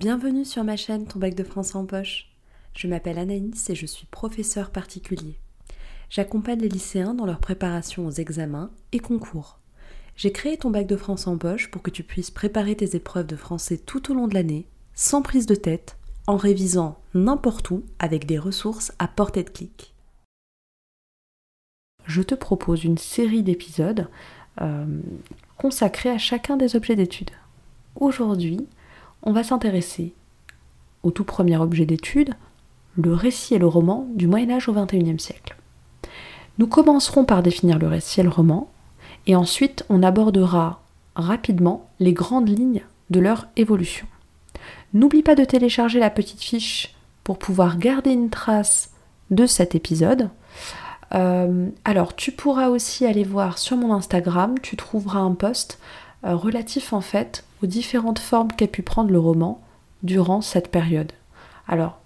Bienvenue sur ma chaîne Ton bac de français en poche. Je m'appelle Anaïs et je suis professeur particulier. J'accompagne les lycéens dans leur préparation aux examens et concours. J'ai créé ton bac de français en poche pour que tu puisses préparer tes épreuves de français tout au long de l'année, sans prise de tête, en révisant n'importe où avec des ressources à portée de clic. Je te propose une série d'épisodes euh, consacrés à chacun des objets d'étude. Aujourd'hui, on va s'intéresser au tout premier objet d'étude, le récit et le roman du Moyen Âge au XXIe siècle. Nous commencerons par définir le récit et le roman, et ensuite on abordera rapidement les grandes lignes de leur évolution. N'oublie pas de télécharger la petite fiche pour pouvoir garder une trace de cet épisode. Euh, alors tu pourras aussi aller voir sur mon Instagram, tu trouveras un post relatif en fait aux différentes formes qu'a pu prendre le roman durant cette période. Alors,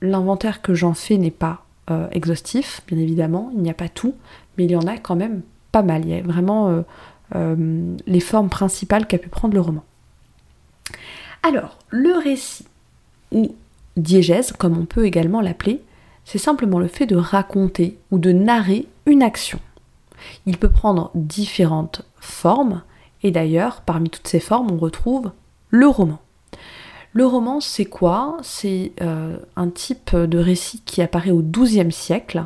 l'inventaire que j'en fais n'est pas euh, exhaustif, bien évidemment, il n'y a pas tout, mais il y en a quand même pas mal. Il y a vraiment euh, les formes principales qu'a pu prendre le roman. Alors, le récit, ou diégèse, comme on peut également l'appeler, c'est simplement le fait de raconter ou de narrer une action. Il peut prendre différentes formes, et d'ailleurs, parmi toutes ces formes, on retrouve le roman. Le roman, c'est quoi? C'est euh, un type de récit qui apparaît au XIIe siècle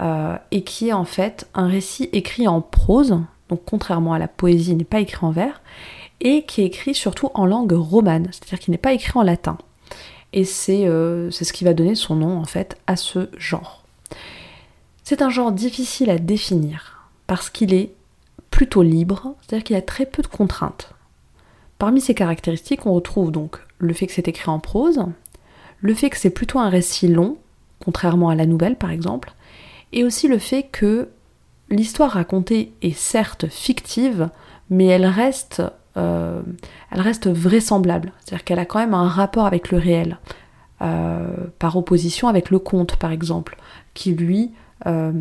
euh, et qui est en fait un récit écrit en prose, donc contrairement à la poésie, il n'est pas écrit en vers, et qui est écrit surtout en langue romane, c'est-à-dire qu'il n'est pas écrit en latin. Et euh, c'est ce qui va donner son nom en fait à ce genre. C'est un genre difficile à définir parce qu'il est plutôt libre, c'est-à-dire qu'il a très peu de contraintes. Parmi ces caractéristiques, on retrouve donc le fait que c'est écrit en prose, le fait que c'est plutôt un récit long, contrairement à la nouvelle par exemple, et aussi le fait que l'histoire racontée est certes fictive, mais elle reste, euh, vraisemblable, c'est-à-dire qu'elle a quand même un rapport avec le réel, euh, par opposition avec le conte par exemple, qui lui euh,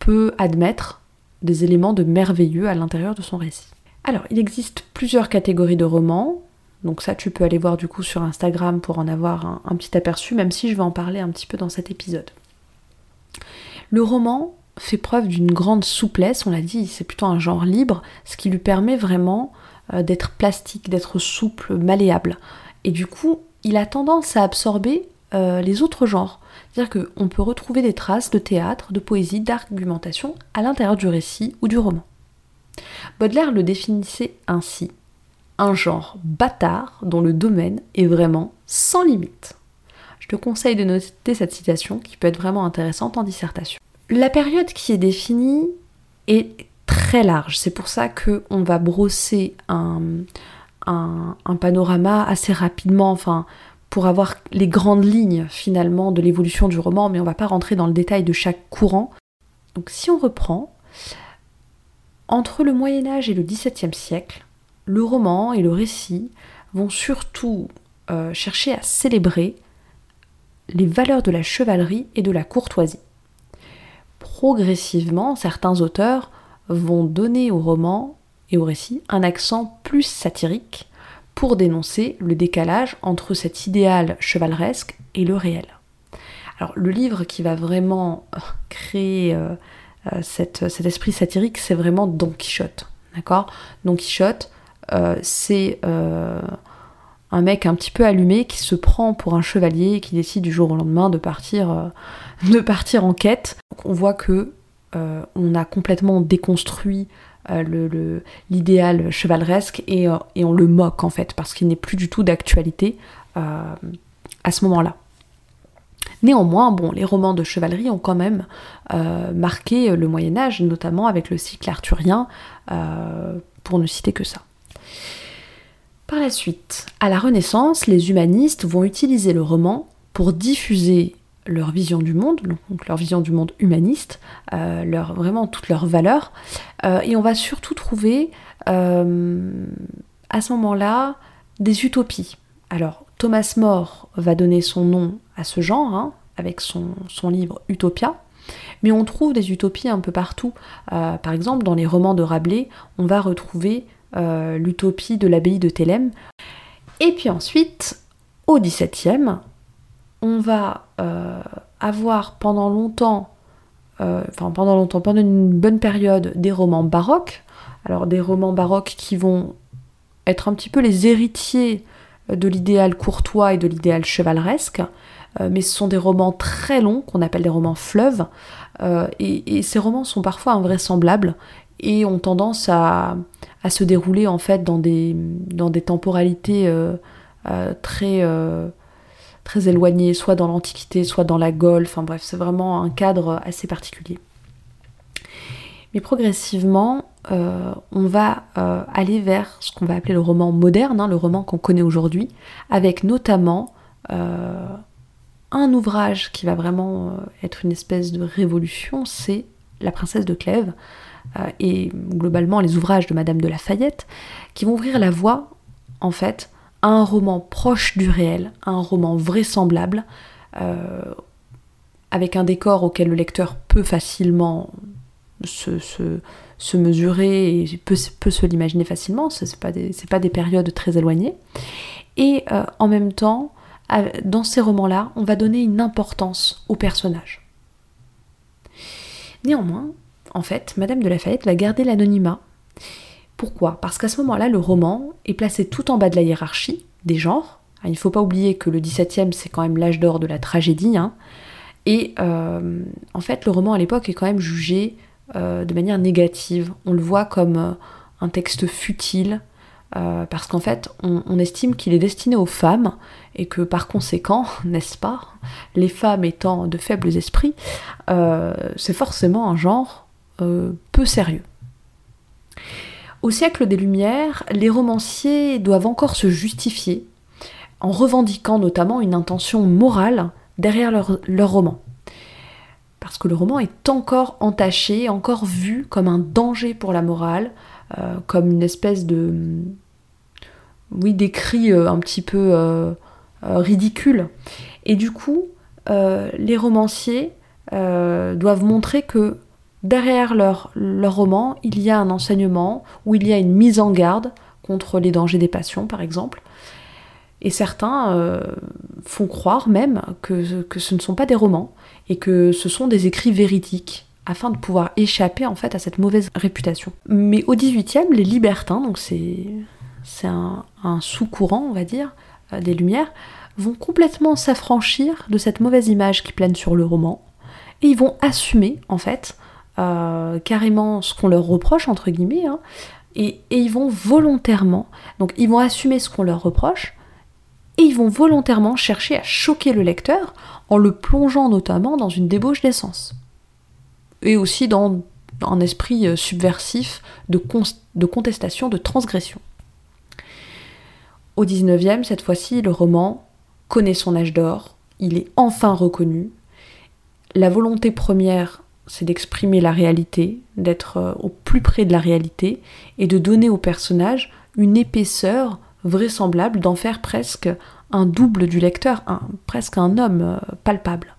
peut admettre des éléments de merveilleux à l'intérieur de son récit. Alors, il existe plusieurs catégories de romans, donc ça tu peux aller voir du coup sur Instagram pour en avoir un, petit aperçu, même si je vais en parler un petit peu dans cet épisode. Le roman fait preuve d'une grande souplesse, on l'a dit, c'est plutôt un genre libre, ce qui lui permet vraiment euh, d'être plastique, d'être souple, malléable. Et du coup, il a tendance à absorber euh, les autres genres. C'est-à-dire qu'on peut retrouver des traces de théâtre, de poésie, d'argumentation à l'intérieur du récit ou du roman. Baudelaire le définissait ainsi un genre bâtard dont le domaine est vraiment sans limite. Je te conseille de noter cette citation qui peut être vraiment intéressante en dissertation. La période qui est définie est très large, c'est pour ça qu'on va brosser un, un, un, panorama assez rapidement, enfin avoir les grandes lignes finalement de l'évolution du roman, mais on va pas rentrer dans le détail de chaque courant. Donc si on reprend, entre le Moyen Âge et le XVIIe siècle, le roman et le récit vont surtout euh, chercher à célébrer les valeurs de la chevalerie et de la courtoisie. Progressivement, certains auteurs vont donner au roman et au récit un accent plus satirique, pour dénoncer le décalage entre cet idéal chevaleresque et le réel. Alors le livre qui va vraiment euh, créer euh, euh, cet esprit satirique, c'est vraiment Don Quichotte. D'accord? Don Quichotte, c'est un mec un petit peu allumé qui se prend pour un chevalier et qui décide du jour au lendemain de partir, de partir en quête. on voit que on a complètement déconstruit euh, l'idéal chevaleresque euh, et, on le moque en fait parce qu'il n'est plus du tout d'actualité euh, à ce moment-là. Néanmoins, bon, les romans de chevalerie ont quand même marqué le Moyen Âge, notamment avec le cycle arthurien, pour ne citer que ça. Par la suite, à la Renaissance, les humanistes vont utiliser le roman pour diffuser leur vision du monde, leur vision du monde humaniste, euh, leur, vraiment toutes leurs valeurs. Euh, et on va surtout trouver euh, à ce moment-là des utopies. Alors Thomas More va donner son nom à ce genre, hein, avec son, son, livre Utopia, mais on trouve des utopies un peu partout. par exemple, dans les romans de Rabelais, on va retrouver l'utopie de l'abbaye de Thélème. Et puis ensuite, Au XVIIe, on va euh, avoir pendant longtemps, euh, pendant longtemps, pendant une bonne période, des romans baroques. Alors des romans baroques qui vont être un petit peu les héritiers de l'idéal courtois et de l'idéal chevaleresque, euh, mais ce sont des romans très longs qu'on appelle des romans fleuves, et, ces romans sont parfois invraisemblables et ont tendance à, se dérouler en fait dans des temporalités très très éloigné, soit dans l'Antiquité, soit dans la Gaule, enfin bref, c'est vraiment un cadre assez particulier. Mais progressivement, euh, on va euh, aller vers ce qu'on va appeler le roman moderne, hein, le roman qu'on connaît aujourd'hui, avec notamment euh, un ouvrage qui va vraiment être une espèce de révolution, c'est La princesse de Clèves, et globalement les ouvrages de Madame de Lafayette, qui vont ouvrir la voie, en fait, un roman proche du réel, un roman vraisemblable, euh, avec un décor auquel le lecteur peut facilement se, mesurer et peut, peut se l'imaginer facilement, ce n'est pas, des, pas des périodes très éloignées. Et euh, en même temps, dans ces romans-là, on va donner une importance aux personnages. Néanmoins, en fait, Madame de Lafayette va garder l'anonymat pourquoi? Parce qu'à ce moment-là, le roman est placé tout en bas de la hiérarchie des genres. Il ne faut pas oublier que le XVIIe, c'est quand même l'âge d'or de la tragédie. Hein. Et euh, en fait, le roman à l'époque est quand même jugé euh, de manière négative. On le voit comme euh, un texte futile, parce qu'en fait, on, estime qu'il est destiné aux femmes, et que par conséquent, n'est-ce pas, les femmes étant de faibles esprits, c'est forcément un genre peu sérieux. Au siècle des Lumières, les romanciers doivent encore se justifier en revendiquant notamment une intention morale derrière leur, roman. Parce que le roman est encore entaché, encore vu comme un danger pour la morale, euh, comme une espèce de... Oui, d'écrit euh, un petit peu euh, ridicule. Et du coup, les romanciers doivent montrer que derrière leur, roman, il y a un enseignement ou il y a une mise en garde contre les dangers des passions, par exemple. Et certains euh, font croire même que, ce ne sont pas des romans et que ce sont des écrits véridiques afin de pouvoir échapper en fait à cette mauvaise réputation. Mais au XVIIIe, les libertins, donc c'est un, un sous-courant, on va dire, euh, des Lumières, vont complètement s'affranchir de cette mauvaise image qui plane sur le roman et ils vont assumer en fait euh, carrément ce qu'on leur reproche, entre guillemets, hein, et, ils vont volontairement, donc ils vont assumer ce qu'on leur reproche, et ils vont volontairement chercher à choquer le lecteur en le plongeant notamment dans une débauche d'essence. Et aussi dans un esprit euh, subversif de, de contestation, de transgression. Au 19e, cette fois-ci, le roman connaît son âge d'or, il est enfin reconnu. La volonté première c'est d'exprimer la réalité, d'être euh, au plus près de la réalité et de donner au personnage une épaisseur vraisemblable, d'en faire presque un double du lecteur, presque un homme euh, palpable.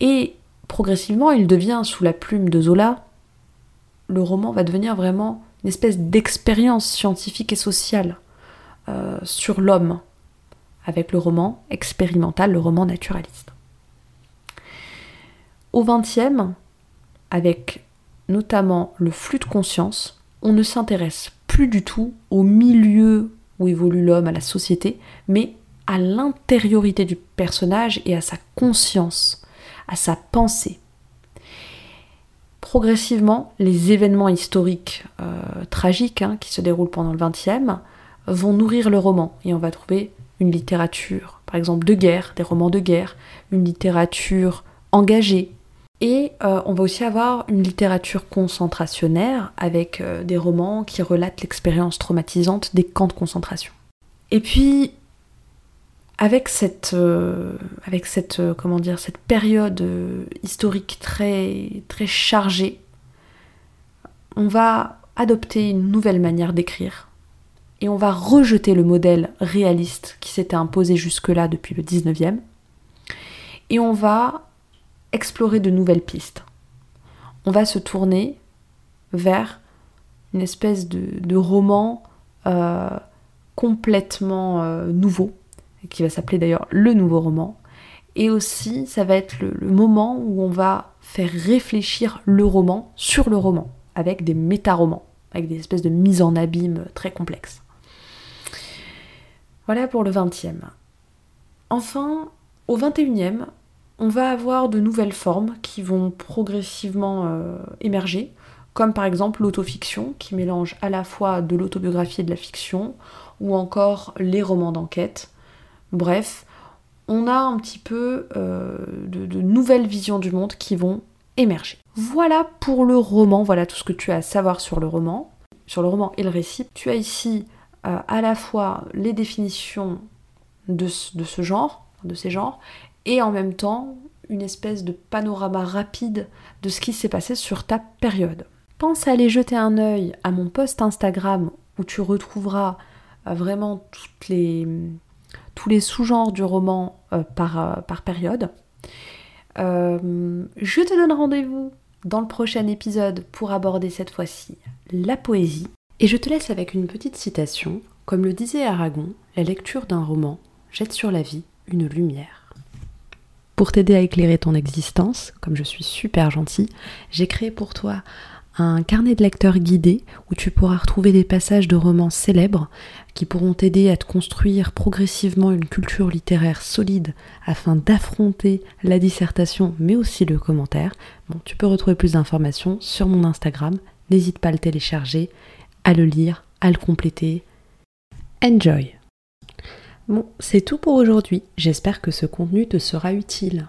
Et progressivement, il devient, sous la plume de Zola, le roman va devenir vraiment une espèce d'expérience scientifique et sociale euh, sur l'homme, avec le roman expérimental, le roman naturaliste. Au XXe, avec notamment le flux de conscience, on ne s'intéresse plus du tout au milieu où évolue l'homme, à la société, mais à l'intériorité du personnage et à sa conscience, à sa pensée. Progressivement, les événements historiques euh, tragiques hein, qui se déroulent pendant le XXe vont nourrir le roman et on va trouver une littérature, par exemple de guerre, des romans de guerre, une littérature engagée, et euh, on va aussi avoir une littérature concentrationnaire avec euh, des romans qui relatent l'expérience traumatisante des camps de concentration. Et puis, avec cette, euh, avec cette, comment dire, cette période historique très, très chargée, on va adopter une nouvelle manière d'écrire. Et on va rejeter le modèle réaliste qui s'était imposé jusque-là depuis le 19e. Et on va explorer de nouvelles pistes. On va se tourner vers une espèce de, roman euh, complètement euh, nouveau qui va s'appeler d'ailleurs le nouveau roman. Et aussi, ça va être le, moment où on va faire réfléchir le roman sur le roman, avec des méta-romans, avec des espèces de mises en abîme très complexes. Voilà pour le 20e. Enfin, au 21e, on va avoir de nouvelles formes qui vont progressivement euh, émerger, comme par exemple l'autofiction, qui mélange à la fois de l'autobiographie et de la fiction, ou encore les romans d'enquête. Bref, on a un petit peu euh, de, nouvelles visions du monde qui vont émerger. Voilà pour le roman, voilà tout ce que tu as à savoir sur le roman, sur le roman et le récit. Tu as ici euh, à la fois les définitions de, de ce genre, de ces genres, et en même temps une espèce de panorama rapide de ce qui s'est passé sur ta période. Pense à aller jeter un œil à mon post Instagram où tu retrouveras euh, vraiment tous les sous-genres du roman euh, euh, par, période. je te donne rendez-vous dans le prochain épisode pour aborder cette fois-ci la poésie. Et je te laisse avec une petite citation. Comme le disait Aragon, la lecture d'un roman jette sur la vie une lumière. Pour t'aider à éclairer ton existence, comme je suis super gentille, j'ai créé pour toi un carnet de lecteurs guidé où tu pourras retrouver des passages de romans célèbres qui pourront t'aider à te construire progressivement une culture littéraire solide afin d'affronter la dissertation mais aussi le commentaire. Bon, tu peux retrouver plus d'informations sur mon Instagram, n'hésite pas à le télécharger, à le lire, à le compléter. Enjoy Bon, c'est tout pour aujourd'hui, j'espère que ce contenu te sera utile.